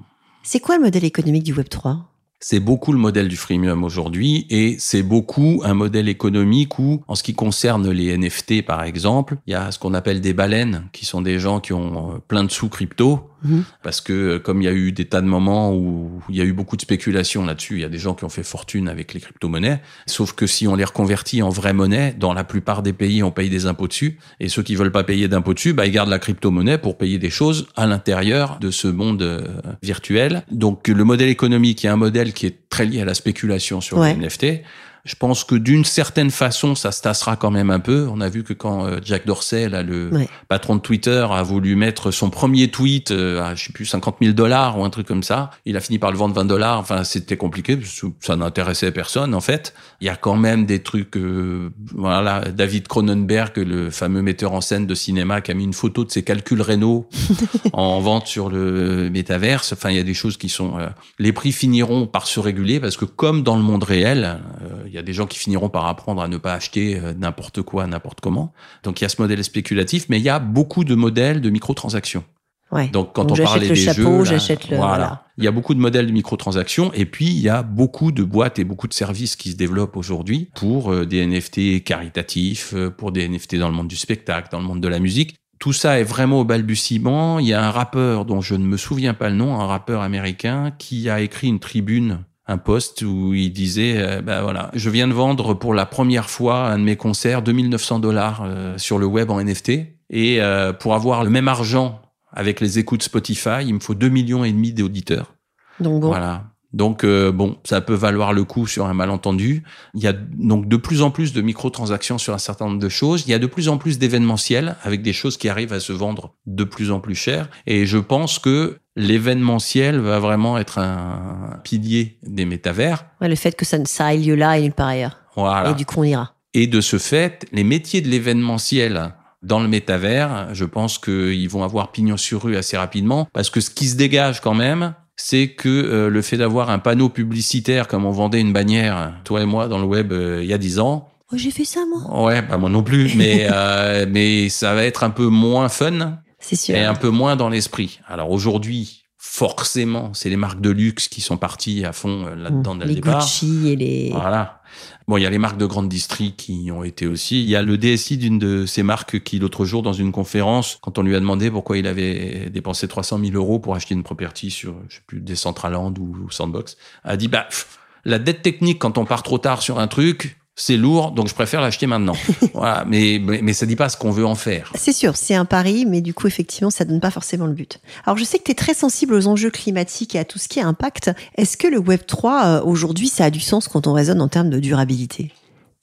C'est quoi le modèle économique du Web 3 C'est beaucoup le modèle du freemium aujourd'hui et c'est beaucoup un modèle économique où, en ce qui concerne les NFT par exemple, il y a ce qu'on appelle des baleines qui sont des gens qui ont euh, plein de sous crypto Mhm. parce que euh, comme il y a eu des tas de moments où il y a eu beaucoup de spéculation là-dessus, il y a des gens qui ont fait fortune avec les crypto-monnaies, sauf que si on les reconvertit en vraie monnaie, dans la plupart des pays, on paye des impôts dessus et ceux qui veulent pas payer d'impôts dessus, bah, ils gardent la crypto-monnaie pour payer des choses à l'intérieur de ce monde euh, virtuel. Donc le modèle économique, a un modèle qui est très lié à la spéculation sur Ouais. les NFT. Je pense que d'une certaine façon, ça se tassera quand même un peu. On a vu que quand euh, Jack Dorsey, là, le Ouais. patron de Twitter, a voulu mettre son premier tweet euh, à, je sais plus, 50 000 dollars ou un truc comme ça, il a fini par le vendre 20 dollars. Enfin, c'était compliqué, parce que ça n'intéressait personne, en fait. Il y a quand même des trucs, euh, voilà, David Cronenberg, le fameux metteur en scène de cinéma, qui a mis une photo de ses calculs rénaux (laughs) en vente sur le métaverse. Enfin, il y a des choses qui sont, euh, les prix finiront par se réguler parce que comme dans le monde réel, euh, y a des gens qui finiront par apprendre à ne pas acheter euh, n'importe quoi, n'importe comment. Donc il y a ce modèle spéculatif, mais il y a beaucoup de modèles de microtransactions. Ouais. Donc quand Donc, on parlait des chapeau, jeux, là, le- voilà. Il y a beaucoup de modèles de microtransactions et puis il y a beaucoup de boîtes et beaucoup de services qui se développent aujourd'hui pour euh, des NFT caritatifs, euh, pour des NFT dans le monde du spectacle, dans le monde de la musique. Tout ça est vraiment au balbutiement. Il y a un rappeur dont je ne me souviens pas le nom, un rappeur américain qui a écrit une tribune un post où il disait euh, bah voilà je viens de vendre pour la première fois un de mes concerts 2900 dollars euh, sur le web en NFT et euh, pour avoir le même argent avec les écoutes Spotify il me faut 2 millions et demi d'auditeurs. Donc bon, voilà. Donc bon ça peut valoir le coup sur un malentendu. Il y a donc de plus en plus de microtransactions sur un certain nombre de choses. Il y a de plus en plus d'événementiels avec des choses qui arrivent à se vendre de plus en plus cher. Et je pense que l'événementiel va vraiment être un pilier des métavers ouais, le fait que ça, ça ait lieu là et nulle part ailleurs. voilà Et du coup, on ira. et de ce fait, les métiers de l'événementiel dans le métavers, je pense qu'ils vont avoir pignon sur rue assez rapidement, parce que ce qui se dégage quand même, c'est que euh, le fait d'avoir un panneau publicitaire comme on vendait une bannière, toi et moi, dans le web euh, il y a dix ans, Oh, j'ai fait ça, moi. ouais, bah moi non plus, mais (laughs) euh, mais ça va être un peu moins fun C'est sûr. Et un peu moins dans l'esprit. Alors aujourd'hui, forcément, c'est les marques de luxe qui sont parties à fond euh, là-dedans dès le les départ. Gucci et les. Voilà. Bon, il y a les marques de grande distrie qui ont été aussi. Il y a le DSI d'une de ces marques qui, l'autre jour, dans une conférence, quand on lui a demandé pourquoi il avait dépensé 300 000 euros pour acheter une property sur, je sais plus, Decentraland ou, ou Sandbox, a dit, bah, pff, la dette technique, quand on part trop tard sur un truc, c'est lourd, donc je préfère l'acheter maintenant. (laughs) voilà, mais, mais, ça dit pas ce qu'on veut en faire. C'est sûr, c'est un pari, mais du coup, effectivement, ça donne pas forcément le but. Alors, je sais que tu es très sensible aux enjeux climatiques et à tout ce qui est impact. Est-ce que le Web 3, euh, aujourd'hui, ça a du sens quand on raisonne en termes de durabilité?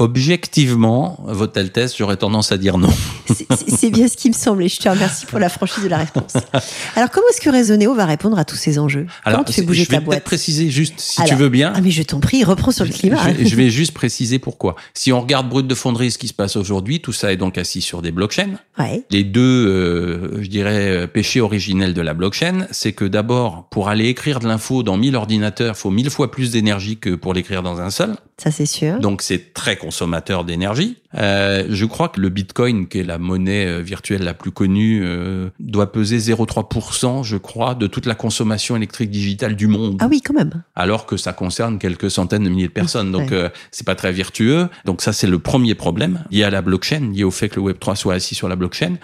Objectivement, votre Altesse, j'aurais tendance à dire non. C'est- bien ce qui me semblait. Je te remercie pour la franchise de la réponse. Alors, comment est-ce que Raisonnéo va répondre à tous ces enjeux? Comment tu fais c'est- bouger je vais ta peut-être boîte? préciser juste, si Alors, tu veux bien. Ah, mais je t'en prie, reprends sur le climat. Je, vais- je vais juste préciser pourquoi. Si on regarde brut de fonderie ce qui se passe aujourd'hui, tout ça est donc assis sur des blockchains. Ouais. Les deux, euh, je dirais, péchés originels de la blockchain, c'est que d'abord, pour aller écrire de l'info dans 1000 ordinateurs, il faut 1000 fois plus d'énergie que pour l'écrire dans un seul. Ça, c'est sûr. Donc c'est très consommateur d'énergie. Euh, je crois que le Bitcoin, qui est la monnaie euh, virtuelle la plus connue, euh, doit peser 0,3%, je crois, de toute la consommation électrique digitale du monde Ah oui, quand même. alors que ça concerne quelques centaines de milliers de personnes. Donc Ouais. euh, c'est pas très vertueux. Donc ça c'est le premier problème lié à la blockchain, lié au fait que le Web 3 soit assis sur la blockchain.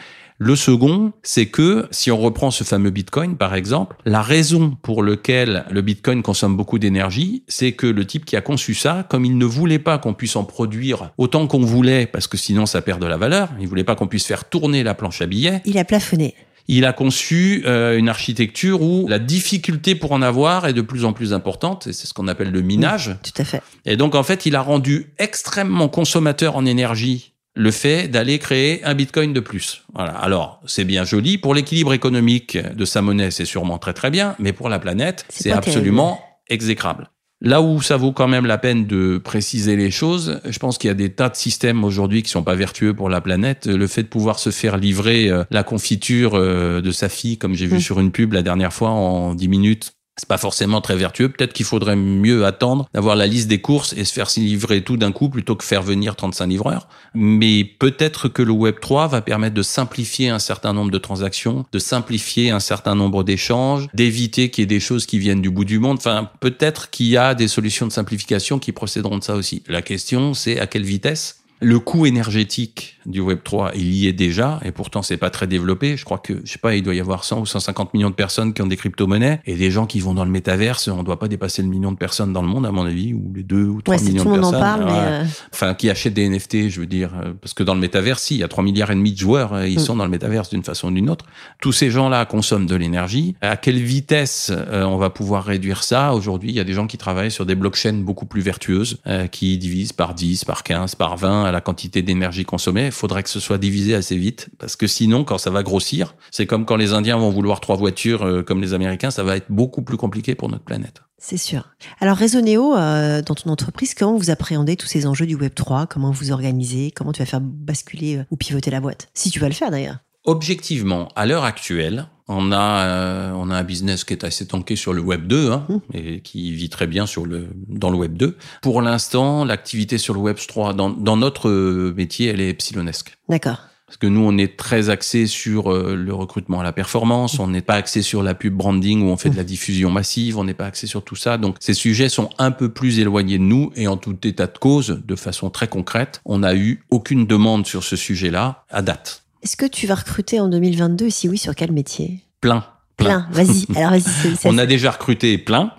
Le second, c'est que si on reprend ce fameux Bitcoin par exemple, la raison pour laquelle le Bitcoin consomme beaucoup d'énergie, c'est que le type qui a conçu ça, comme il ne voulait pas qu'on puisse en produire autant qu'on voulait, parce que sinon ça perd de la valeur, il voulait pas qu'on puisse faire tourner la planche à billets, Il a plafonné. il a conçu euh, une architecture où la difficulté pour en avoir est de plus en plus importante, et c'est ce qu'on appelle le minage. Tout à fait. Et donc, en fait, il a rendu extrêmement consommateur en énergie le fait d'aller créer un bitcoin de plus. Voilà. Alors, c'est bien joli. Pour l'équilibre économique de sa monnaie, c'est sûrement très très bien, mais pour la planète, C'est absolument exécrable. Là où ça vaut quand même la peine de préciser les choses, je pense qu'il y a des tas de systèmes aujourd'hui qui sont pas vertueux pour la planète. Le fait de pouvoir se faire livrer euh, la confiture euh, de sa fille, comme j'ai vu Mm. sur une pub la dernière fois en 10 minutes, c'est pas forcément très vertueux. Peut-être qu'il faudrait mieux attendre d'avoir la liste des courses et se faire livrer tout d'un coup plutôt que faire venir 35 livreurs. Mais peut-être que le Web 3 va permettre de simplifier un certain nombre de transactions, de simplifier un certain nombre d'échanges, d'éviter qu'il y ait des choses qui viennent du bout du monde. Enfin, peut-être qu'il y a des solutions de simplification qui procéderont de ça aussi. La question, c'est à quelle vitesse? Le coût énergétique du Web 3, il y est déjà, et pourtant c'est pas très développé. Je crois que, je sais pas, il doit y avoir 100 ou 150 millions de personnes qui ont des crypto-monnaies, et des gens qui vont dans le métaverse, on doit pas dépasser le million de personnes dans le monde, à mon avis, ou les deux ou trois Ouais, c'est millions tout le de monde en personnes. parle, mais euh, Enfin, qui achètent des NFT, je veux dire, euh, parce que dans le métaverse, si, il y a 3 milliards et demi de joueurs, euh, ils Mm. sont dans le métaverse d'une façon ou d'une autre. Tous ces gens-là consomment de l'énergie. À quelle vitesse euh, on va pouvoir réduire ça? Aujourd'hui, il y a des gens qui travaillent sur des blockchains beaucoup plus vertueuses, euh, qui divisent par 10, par 15, par 20 à la quantité d'énergie consommée. Il faudrait que ce soit divisé assez vite, parce que sinon, quand ça va grossir, c'est comme quand les Indiens vont vouloir trois voitures euh, comme les Américains, ça va être beaucoup plus compliqué pour notre planète. c'est sûr. Alors, Raisonnéo, euh, dans ton entreprise, comment vous appréhendez tous ces enjeux du Web 3 Comment vous organisez? Comment tu vas faire basculer euh, ou pivoter la boîte? Si tu vas le faire d'ailleurs. Objectivement, à l'heure actuelle, on a, euh, on a un business qui est assez tanké sur le Web 2 hein, Mmh. et qui vit très bien sur le, dans le Web 2. Pour l'instant, l'activité sur le Web 3, dans, dans notre métier, elle est epsilonesque. D'accord. Parce que nous, on est très axé sur euh, le recrutement à la performance, on n'est pas axé sur la pub branding où on fait de la diffusion massive, on n'est pas axé sur tout ça. Donc ces sujets sont un peu plus éloignés de nous et en tout état de cause, de façon très concrète, on n'a eu aucune demande sur ce sujet-là à date. Est-ce que tu vas recruter en 2022 Et si oui, sur quel métier? Plein. Plein. Vas-y. (laughs) Alors, vas-y. On a déjà recruté plein.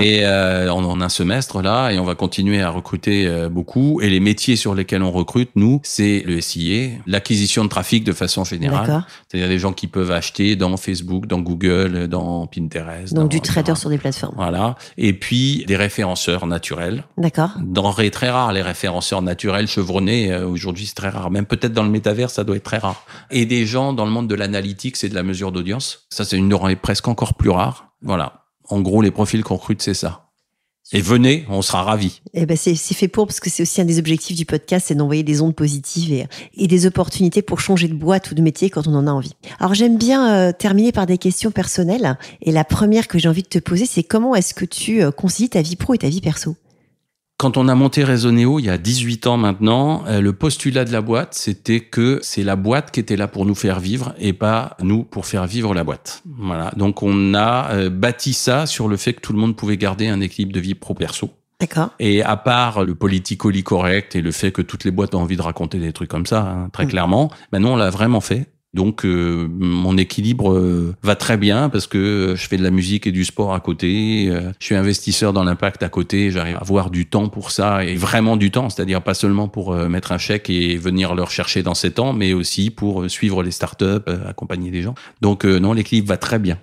Et euh, en, en un semestre là et on va continuer à recruter euh, beaucoup et les métiers sur lesquels on recrute nous c'est le SIA, l'acquisition de trafic de façon générale, c'est-à-dire des gens qui peuvent acheter dans Facebook, dans Google, dans Pinterest. Donc, dans- du trader sur des plateformes. Voilà. Et puis des référenceurs naturels. D'accord. Denrées très rares, les référenceurs naturels chevronnés. euh, Aujourd'hui, c'est très rare. Même peut-être dans le métavers, ça doit être très rare. Et des gens dans le monde de l'analytics et de la mesure d'audience. Ça, c'est une denrée presque encore plus rare. Voilà. En gros, les profils qu'on recrute, c'est ça. Et venez, on sera ravis. Eh ben c'est fait pour parce que c'est aussi un des objectifs du podcast, c'est d'envoyer des ondes positives et, et des opportunités pour changer de boîte ou de métier quand on en a envie. Alors j'aime bien euh, terminer par des questions personnelles et la première que j'ai envie de te poser, c'est comment est-ce que tu euh, concilies ta vie pro et ta vie perso? Quand on a monté Raisonnéo il y a 18 ans maintenant, euh, le postulat de la boîte, c'était que c'est la boîte qui était là pour nous faire vivre et pas nous pour faire vivre la boîte. Voilà. Donc on a euh, bâti ça sur le fait que tout le monde pouvait garder un équilibre de vie pro-perso. D'accord. Et à part le politically correct et le fait que toutes les boîtes ont envie de raconter des trucs comme ça, hein, très Mm. clairement, ben nous on l'a vraiment fait. Donc euh, mon équilibre euh, va très bien parce que euh, je fais de la musique et du sport à côté. euh, je suis investisseur dans l'impact à côté. J'arrive à avoir du temps pour ça et vraiment du temps, c'est-à-dire pas seulement pour mettre un chèque et venir le rechercher dans ces temps, mais aussi pour suivre les startups, accompagner des gens. Donc non, l'équilibre va très bien.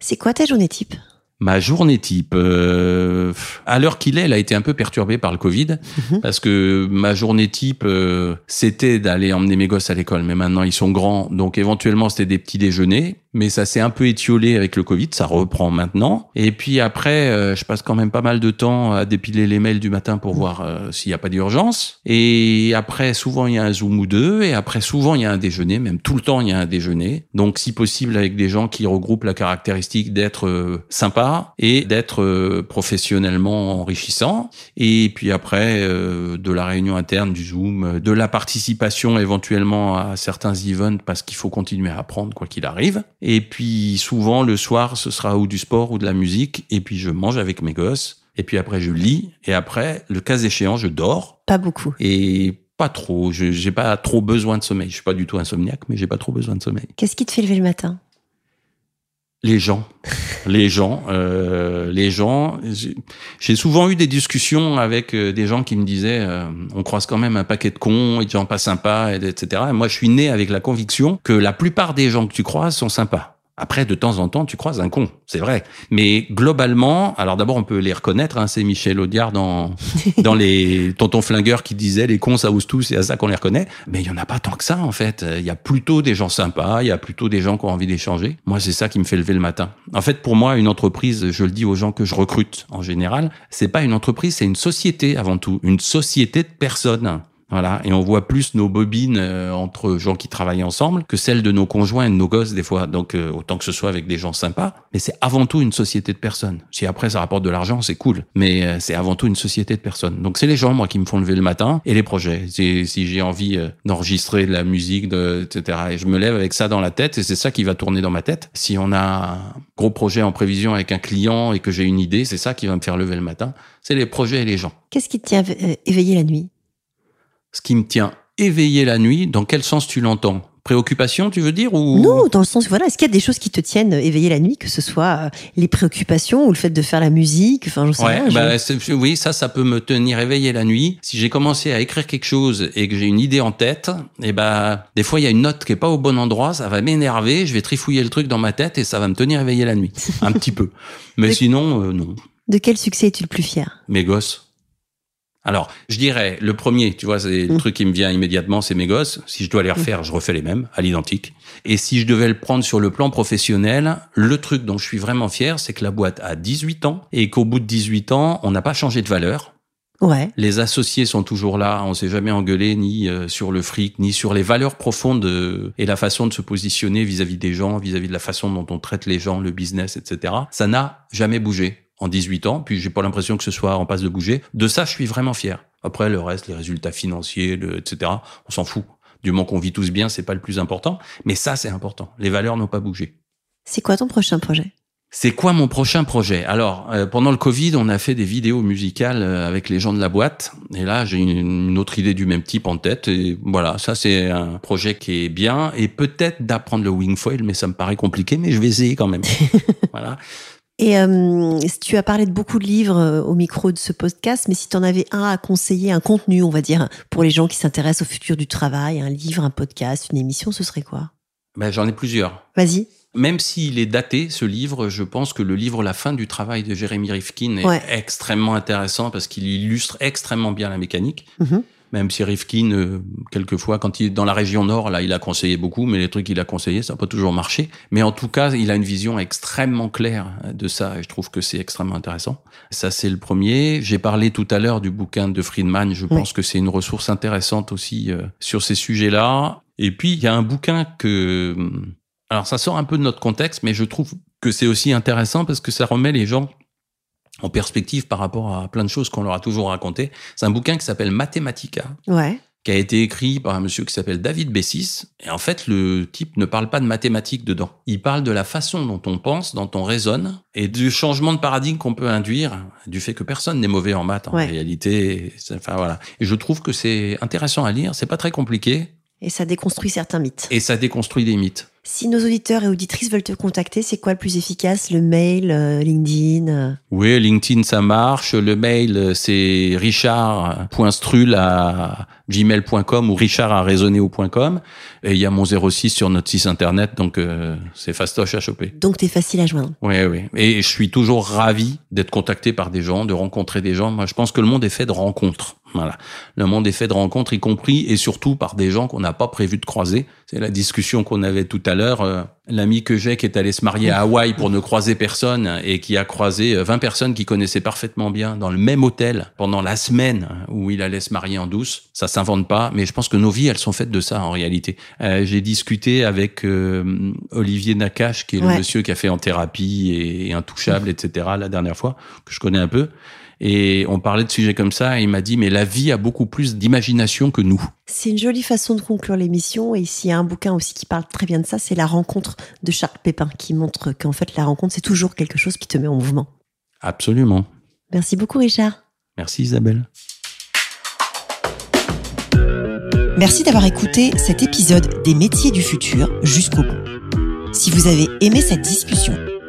C'est quoi ta journée type? Ma journée type, euh, à l'heure qu'il est, elle a été un peu perturbée par le Covid, Mhm. parce que ma journée type, euh, c'était d'aller emmener mes gosses à l'école, mais maintenant ils sont grands, donc éventuellement c'était des petits déjeuners, mais ça s'est un peu étiolé avec le Covid, ça reprend maintenant. Et puis après, euh, je passe quand même pas mal de temps à dépiler les mails du matin pour voir euh, s'il n'y a pas d'urgence. Et après, souvent il y a un Zoom ou deux, et après souvent il y a un déjeuner, même tout le temps il y a un déjeuner. Donc si possible avec des gens qui regroupent la caractéristique d'être euh, sympa et d'être euh, professionnellement enrichissant. Et puis après, de la réunion interne, du Zoom, de la participation éventuellement à certains events parce qu'il faut continuer à apprendre quoi qu'il arrive. Et puis souvent le soir, ce sera ou du sport ou de la musique. Et puis je mange avec mes gosses. Et puis après, je lis. Et après, le cas échéant, je dors. Pas beaucoup. Et pas trop. Je j'ai pas trop besoin de sommeil. Je suis pas du tout insomniaque, mais j'ai pas trop besoin de sommeil. Qu'est-ce qui te fait lever le matin? Les gens, (laughs) les gens, euh, les gens. J'ai- souvent eu des discussions avec euh, des gens qui me disaient, euh, on croise quand même un paquet de cons et de gens pas sympas, et- etc. Et moi, je suis né avec la conviction que la plupart des gens que tu croises sont sympas. Après, de temps en temps, tu croises un con, c'est vrai. Mais globalement, alors d'abord, on peut les reconnaître. Hein, c'est Michel Audiard dans (laughs) dans les tontons flingueurs qui disait les cons ça ose tous, c'est à ça qu'on les reconnaît. Mais il y en a pas tant que ça en fait. Il y a plutôt des gens sympas, il y a plutôt des gens qui ont envie d'échanger. Moi, c'est ça qui me fait lever le matin. En fait, pour moi, une entreprise, je le dis aux gens que je recrute en général, c'est pas une entreprise, c'est une société avant tout, une société de personnes. Voilà, et on voit plus nos bobines euh, entre gens qui travaillent ensemble que celles de nos conjoints et de nos gosses des fois. Donc euh, autant que ce soit avec des gens sympas, mais c'est avant tout une société de personnes. Si après ça rapporte de l'argent, c'est cool, mais euh, c'est avant tout une société de personnes. Donc c'est les gens moi qui me font lever le matin et les projets. Si j'ai envie euh, d'enregistrer de la musique, de, etc. Et je me lève avec ça dans la tête et c'est ça qui va tourner dans ma tête. Si on a un gros projet en prévision avec un client et que j'ai une idée, c'est ça qui va me faire lever le matin. C'est les projets et les gens. Qu'est-ce qui tient euh, éveillé la nuit? Ce qui me tient éveillé la nuit, dans quel sens tu l'entends? Préoccupation, tu veux dire ou Non, dans le sens, voilà, est-ce qu'il y a des choses qui te tiennent éveillé la nuit, que ce soit euh, les préoccupations ou le fait de faire la musique, enfin, sais Ouais, rien. bah, oui, ça, ça peut me tenir éveillé la nuit. Si j'ai commencé à écrire quelque chose et que j'ai une idée en tête, et bah, des fois, il y a une note qui est pas au bon endroit, ça va m'énerver, je vais trifouiller le truc dans ma tête et ça va me tenir éveillé la nuit. (laughs) Un petit peu. Mais Mais- sinon, euh, non. De quel succès es-tu le plus fier? Mes gosses. Alors, je dirais, le premier, tu vois, c'est le Mm. truc qui me vient immédiatement, c'est mes gosses. Si je dois les refaire, je refais les mêmes, à l'identique. Et si je devais le prendre sur le plan professionnel, le truc dont je suis vraiment fier, c'est que la boîte a 18 ans et qu'au bout de 18 ans, on n'a pas changé de valeur. Ouais. Les associés sont toujours là, on s'est jamais engueulé ni euh, sur le fric, ni sur les valeurs profondes euh, et la façon de se positionner vis-à-vis des gens, vis-à-vis de la façon dont on traite les gens, le business, etc. Ça n'a jamais bougé en 18 ans, puis j'ai pas l'impression que ce soit en passe de bouger. De ça, je suis vraiment fier. Après, le reste, les résultats financiers, le, etc., on s'en fout. Du moment qu'on vit tous bien, c'est pas le plus important. Mais ça, c'est important. Les valeurs n'ont pas bougé. C'est quoi ton prochain projet? C'est quoi mon prochain projet? Alors, euh, pendant le Covid, on a fait des vidéos musicales euh, avec les gens de la boîte. Et là, j'ai une, une autre idée du même type en tête. Et voilà, ça, c'est un projet qui est bien. Et peut-être d'apprendre le wingfoil, mais ça me paraît compliqué, mais je vais essayer quand même. (laughs) voilà. Et euh, tu as parlé de beaucoup de livres euh, au micro de ce podcast, mais si tu en avais un à conseiller, un contenu, on va dire, pour les gens qui s'intéressent au futur du travail, un livre, un podcast, une émission, ce serait quoi? Ben, j'en ai plusieurs. Vas-y. Même s'il est daté, ce livre, je pense que le livre La fin du travail de Jérémy Rifkin est Ouais. extrêmement intéressant parce qu'il illustre extrêmement bien la mécanique. Mhm. Même si Rifkin, euh, quelquefois, quand il est dans la région nord, là, il a conseillé beaucoup, mais les trucs qu'il a conseillés, ça n'a pas toujours marché. Mais en tout cas, il a une vision extrêmement claire de ça, et je trouve que c'est extrêmement intéressant. Ça, c'est le premier. J'ai parlé tout à l'heure du bouquin de Friedman. Je pense que c'est une ressource intéressante aussi euh, sur ces sujets-là. Et puis, il y a un bouquin que... hum, Alors, ça sort un peu de notre contexte, mais je trouve que c'est aussi intéressant parce que ça remet les gens en perspective par rapport à plein de choses qu'on leur a toujours racontées. C'est un bouquin qui s'appelle Mathematica. Ouais qui a été écrit par un monsieur qui s'appelle David Bessis. Et en fait, le type ne parle pas de mathématiques dedans. Il parle de la façon dont on pense, dont on raisonne, et du changement de paradigme qu'on peut induire, du fait que personne n'est mauvais en maths en réalité. Enfin voilà. Et je trouve que c'est intéressant à lire. C'est pas très compliqué. Et ça déconstruit certains mythes. Et ça déconstruit des mythes. Si nos auditeurs et auditrices veulent te contacter, c'est quoi le plus efficace? Le mail, euh, LinkedIn euh? Oui, LinkedIn, ça marche. Le mail, euh, c'est richard.strul à gmail.com ou richard Et il y a mon 06 sur notre site internet, donc c'est fastoche à choper. Donc t'es facile à joindre. Oui, oui. Et je suis toujours ravi d'être contacté par des gens, de rencontrer des gens. Moi, je pense que le monde est fait de rencontres. Voilà. Le monde est fait de rencontres, y compris et surtout par des gens qu'on n'a pas prévu de croiser. C'est la discussion qu'on avait tout à l'heure. Euh, l'ami que j'ai qui est allé se marier à Hawaï pour ne croiser personne et qui a croisé 20 euh, personnes qui connaissaient parfaitement bien dans le même hôtel pendant la semaine où il allait se marier en douce. Ça s'invente pas, mais je pense que nos vies, elles sont faites de ça en réalité. Euh, j'ai discuté avec Olivier Nakache, qui est le monsieur qui a fait en thérapie et, et intouchable, etc. la dernière fois, que je connais un peu. Et on parlait de sujets comme ça, et il m'a dit, mais la vie a beaucoup plus d'imagination que nous. C'est une jolie façon de conclure l'émission, et s'il y a un bouquin aussi qui parle très bien de ça, c'est La rencontre de Charles Pépin, qui montre qu'en fait, la rencontre, c'est toujours quelque chose qui te met en mouvement. Absolument. Merci beaucoup, Richard. Merci, Isabelle. Merci d'avoir écouté cet épisode des métiers du futur jusqu'au bout. Si vous avez aimé cette discussion,